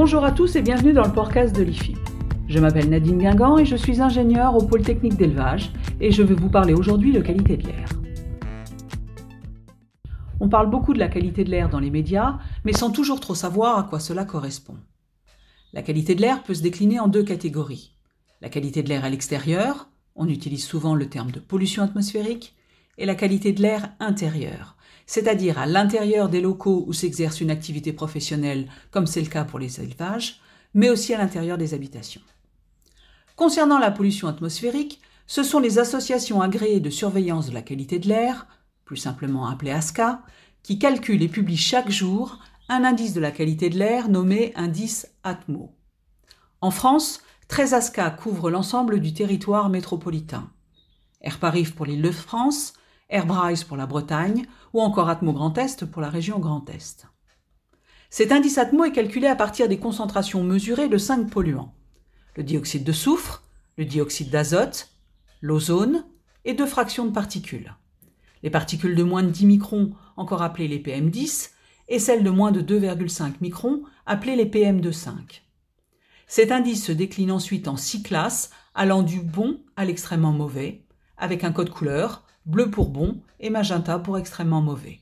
à tous et bienvenue dans le podcast de l'IFIP. Je m'appelle Nadine Guingamp et je suis ingénieure au pôle technique d'élevage et je vais vous parler aujourd'hui de qualité de l'air. On parle beaucoup de la qualité de l'air dans les médias, mais sans toujours trop savoir à quoi cela correspond. La qualité de l'air peut se décliner en deux catégories. La qualité de l'air à l'extérieur, on utilise souvent le terme de pollution atmosphérique, et la qualité de l'air intérieur, c'est-à-dire à, l'intérieur des locaux où s'exerce une activité professionnelle, comme c'est le cas pour les élevages, mais aussi à l'intérieur des habitations. Concernant la pollution atmosphérique, ce sont les associations agréées de surveillance de la qualité de l'air, plus simplement appelées ASCA, qui calculent et publient chaque jour un indice de la qualité de l'air nommé indice Atmo. En France, 13 ASCA couvrent l'ensemble du territoire métropolitain. Air Paris pour l'île de France, Airbrise pour la Bretagne ou encore Atmo Grand Est pour la région Grand Est. Cet indice Atmo est calculé à partir des concentrations mesurées de cinq polluants le dioxyde de soufre, le dioxyde d'azote, l'ozone et deux fractions de particules. Les particules de moins de 10 microns, encore appelées les PM10, et celles de moins de 2,5 microns, appelées les PM25. Cet indice se décline ensuite en six classes, allant du bon à l'extrêmement mauvais, avec un code couleur bleu pour bon et magenta pour extrêmement mauvais.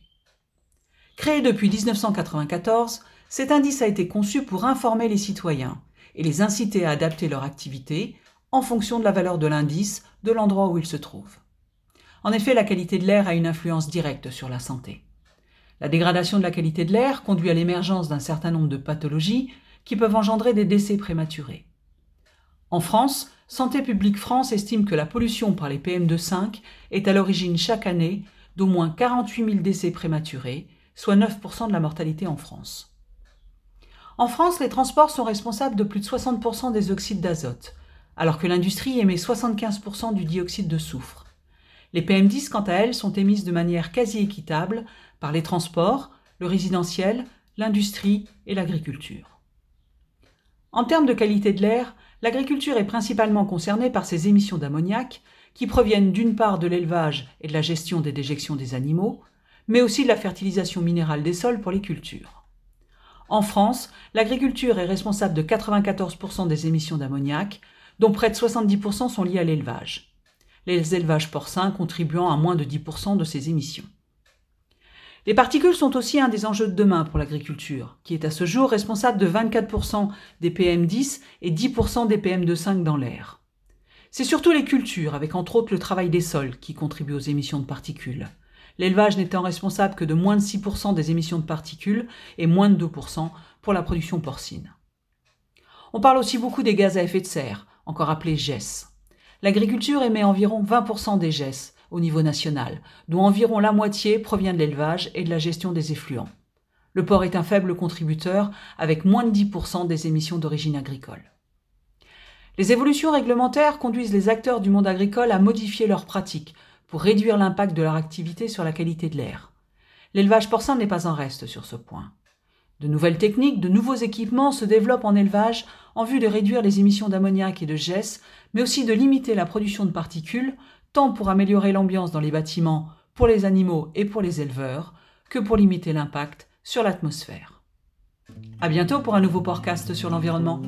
Créé depuis 1994, cet indice a été conçu pour informer les citoyens et les inciter à adapter leur activité en fonction de la valeur de l'indice de l'endroit où ils se trouvent. En effet, la qualité de l'air a une influence directe sur la santé. La dégradation de la qualité de l'air conduit à l'émergence d'un certain nombre de pathologies qui peuvent engendrer des décès prématurés. En France, Santé publique France estime que la pollution par les PM2,5 est à l'origine chaque année d'au moins 48 000 décès prématurés, soit 9% de la mortalité en France. En France, les transports sont responsables de plus de 60% des oxydes d'azote, alors que l'industrie émet 75% du dioxyde de soufre. Les PM10, quant à elles, sont émises de manière quasi équitable par les transports, le résidentiel, l'industrie et l'agriculture. En termes de qualité de l'air, l'agriculture est principalement concernée par ces émissions d'ammoniac qui proviennent d'une part de l'élevage et de la gestion des déjections des animaux, mais aussi de la fertilisation minérale des sols pour les cultures. En France, l'agriculture est responsable de 94% des émissions d'ammoniac, dont près de 70% sont liées à l'élevage. Les élevages porcins contribuant à moins de 10% de ces émissions. Les particules sont aussi un des enjeux de demain pour l'agriculture, qui est à ce jour responsable de 24% des PM10 et 10% des PM2,5 dans l'air. C'est surtout les cultures, avec entre autres le travail des sols, qui contribuent aux émissions de particules. L'élevage n'étant responsable que de moins de 6% des émissions de particules et moins de 2% pour la production porcine. On parle aussi beaucoup des gaz à effet de serre, encore appelés GES. L'agriculture émet environ 20% des GES, au niveau national, dont environ la moitié provient de l'élevage et de la gestion des effluents. Le porc est un faible contributeur, avec moins de 10% des émissions d'origine agricole. Les évolutions réglementaires conduisent les acteurs du monde agricole à modifier leurs pratiques pour réduire l'impact de leur activité sur la qualité de l'air. L'élevage porcin n'est pas en reste sur ce point. De nouvelles techniques, de nouveaux équipements se développent en élevage en vue de réduire les émissions d'ammoniac et de GES, mais aussi de limiter la production de particules tant pour améliorer l'ambiance dans les bâtiments pour les animaux et pour les éleveurs, que pour limiter l'impact sur l'atmosphère. À bientôt pour un nouveau podcast sur l'environnement.